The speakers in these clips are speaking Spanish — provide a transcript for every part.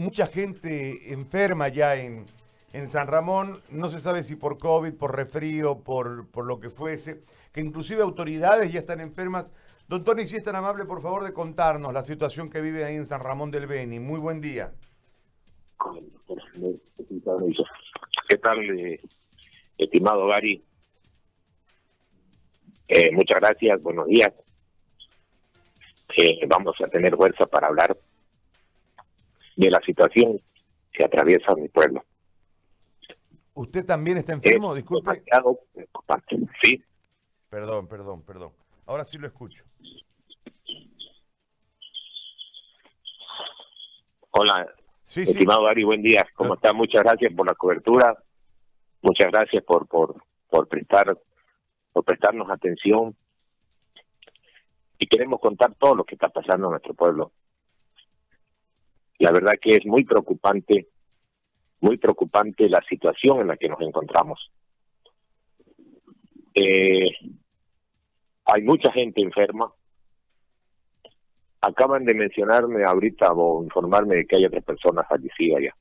mucha gente enferma ya en, en San Ramón, no se sabe si por COVID, por refrío, por, por lo que fuese, que inclusive autoridades ya están enfermas. Doctor, y si es tan amable, por favor, de contarnos la situación que vive ahí en San Ramón del Beni. Muy buen día. ¿Qué tal, eh, estimado Gary? Eh, muchas gracias, buenos días. Eh, vamos a tener fuerza para hablar de la situación que atraviesa mi pueblo. ¿Usted también está enfermo? Disculpe. Sí. Perdón, perdón, perdón. Ahora sí lo escucho. Hola, sí, estimado Gary, buen día. ¿Cómo está? Muchas gracias por la cobertura. Muchas gracias por por por prestar por prestarnos atención. Y queremos contar todo lo que está pasando en nuestro pueblo. La verdad que es muy preocupante, muy preocupante la situación en la que nos encontramos. Eh, hay mucha gente enferma. Acaban de mencionarme ahorita o informarme de que hay otras personas fallecidas ya.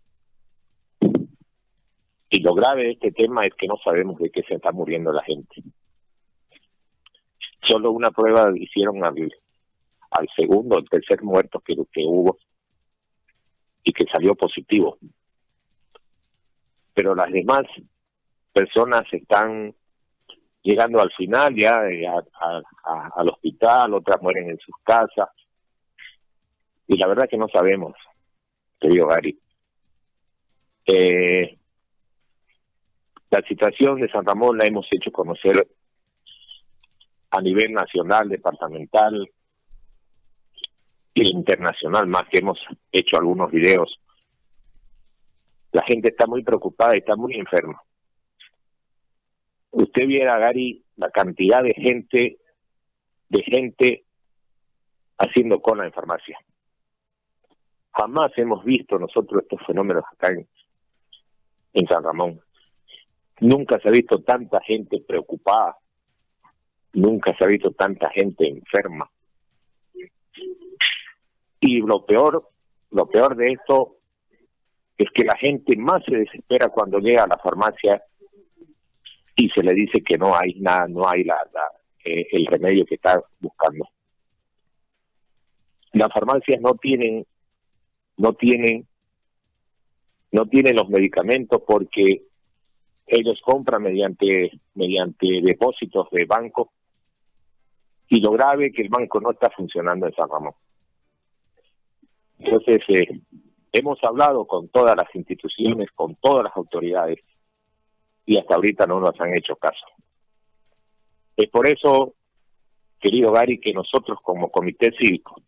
Y lo grave de este tema es que no sabemos de qué se está muriendo la gente. Solo una prueba hicieron al, segundo, al tercer muerto que, que hubo y que salió positivo. Pero las demás personas están llegando al final ya, al hospital, otras mueren en sus casas. Y la verdad que no sabemos, querido Gary. Eh, la situación de San Ramón la hemos hecho conocer a nivel nacional, departamental internacional, más que hemos hecho algunos videos. La gente está muy preocupada y está muy enferma usted viera, Gary, la cantidad de gente, de gente haciendo cola en farmacia. Jamás hemos visto nosotros estos fenómenos acá en, en San Ramón. Nunca se ha visto tanta gente preocupada. Nunca se ha visto tanta gente enferma. Y lo peor, lo peor de esto es que la gente más se desespera cuando llega a la farmacia y se le dice que no hay nada, no hay la, eh, el remedio que está buscando. Las farmacias no tienen, no tienen, no tienen los medicamentos porque ellos compran mediante, mediante depósitos de banco y lo grave es que el banco no está funcionando en San Ramón. Entonces, eh, hemos hablado con todas las instituciones, con todas las autoridades, y hasta ahorita no nos han hecho caso. Es por eso, querido Gary, que nosotros como Comité Cívico,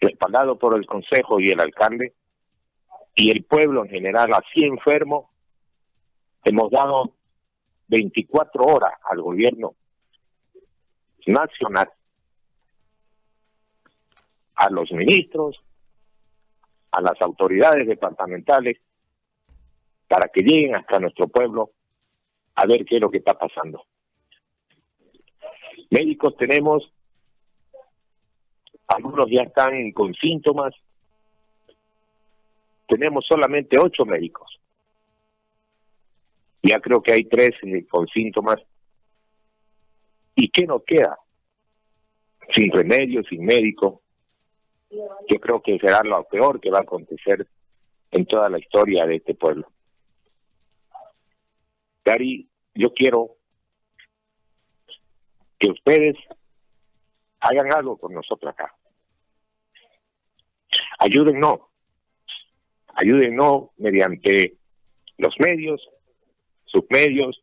respaldado por el Consejo y el alcalde, y el pueblo en general, así enfermo, hemos dado 24 horas al gobierno nacional, a los ministros, a las autoridades departamentales, para que lleguen hasta nuestro pueblo a ver qué es lo que está pasando. Médicos tenemos, algunos ya están con síntomas, tenemos solamente ocho médicos. Ya creo que hay tres con síntomas. ¿Y qué nos queda? Sin remedio, sin médico. Yo creo que será lo peor que va a acontecer en toda la historia de este pueblo. Gary, yo quiero que ustedes hagan algo con nosotros acá. Ayúdennos, ayúdennos mediante los medios, sus medios,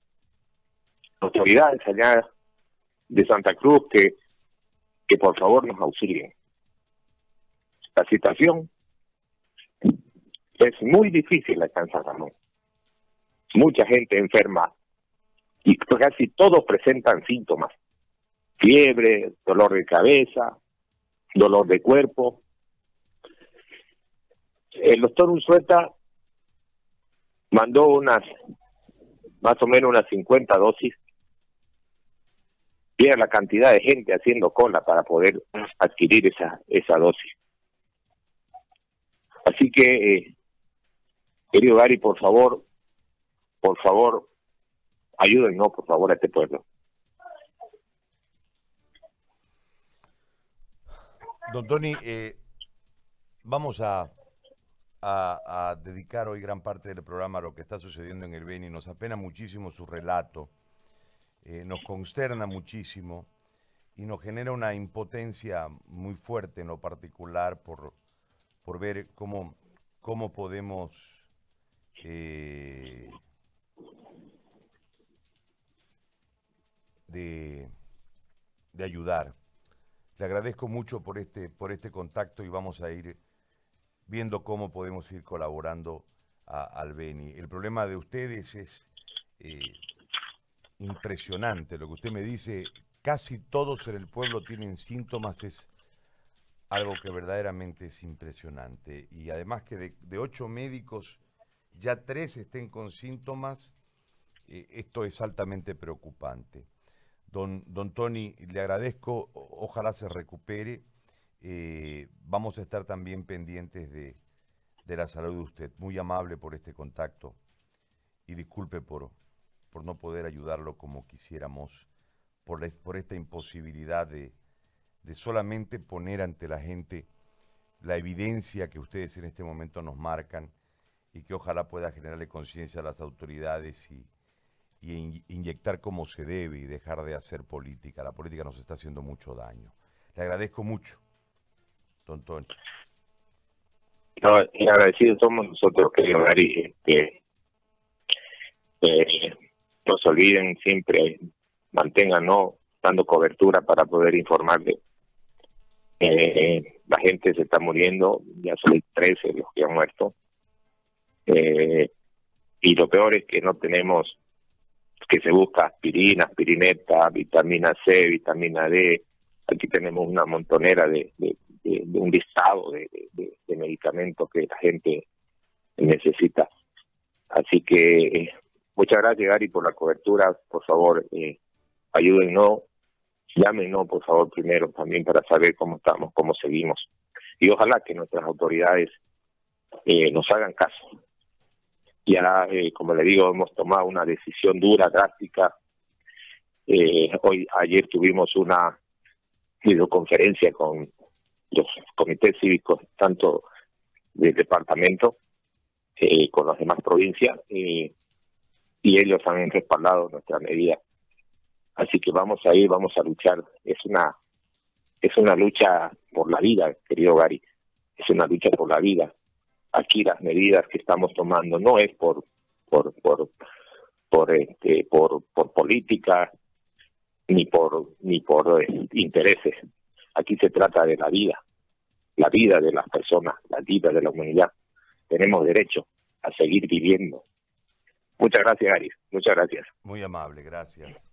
autoridades allá de Santa Cruz que, que por favor nos auxilien. La situación es muy difícil acá en San Ramón mucha gente enferma y casi todos presentan síntomas. Fiebre, dolor de cabeza, dolor de cuerpo. El doctor Unzueta mandó unas, más o menos unas 50 dosis. Y la cantidad de gente haciendo cola para poder adquirir esa, esa dosis. Así que, eh, querido Gary, por favor, por favor, ayúdennos, por favor, a este pueblo. Don Tony, eh, vamos a, a, dedicar hoy gran parte del programa a lo que está sucediendo en el Beni. Nos apena muchísimo su relato, eh, nos consterna muchísimo y nos genera una impotencia muy fuerte en lo particular por, por ver cómo, cómo podemos eh, de, de ayudar. Le agradezco mucho por este, por este contacto y vamos a ir viendo cómo podemos ir colaborando al Beni. El problema de ustedes es eh, impresionante. Lo que usted me dice, casi todos en el pueblo tienen síntomas, es algo que verdaderamente es impresionante. Y además que de, ocho médicos, ya tres estén con síntomas, eh, esto es altamente preocupante. Don, don Tony, le agradezco, ojalá se recupere. Eh, vamos a estar también pendientes de, la salud de usted. Muy amable por este contacto y disculpe por, por no poder ayudarlo como quisiéramos, por, por esta imposibilidad de, de solamente poner ante la gente la evidencia que ustedes en este momento nos marcan y que ojalá pueda generarle conciencia a las autoridades y, y inyectar como se debe y dejar de hacer política. La política nos está haciendo mucho daño. Le agradezco mucho, don Tony. No, y agradecidos somos nosotros, querido Gary, que no se olviden siempre, mantengan dando cobertura para poder informarle. Eh, la gente se está muriendo, ya son 13 los que han muerto. Eh, y lo peor es que no tenemos que se busca aspirina, aspirineta, vitamina C, vitamina D. Aquí tenemos una montonera de, un listado de, medicamentos que la gente necesita. Así que muchas gracias, Gary, por la cobertura. Por favor, eh, ayúdennos, llámenos, por favor, primero también para saber cómo estamos, cómo seguimos. Y ojalá que nuestras autoridades eh, nos hagan caso ya, eh, como le digo, hemos tomado una decisión dura, drástica. Eh, hoy, ayer tuvimos una videoconferencia con los comités cívicos, tanto del departamento, eh, con las demás provincias, y ellos han respaldado nuestra medida. Así que vamos a ir, vamos a luchar. Es una es una lucha por la vida, querido Gary. Es una lucha por la vida. Aquí las medidas que estamos tomando no es por por por por este por, por política ni por ni por eh, intereses. Aquí se trata de la vida la vida de las personas la vida de la humanidad. Tenemos derecho a seguir viviendo. Muchas gracias Ari muchas gracias. Muy amable gracias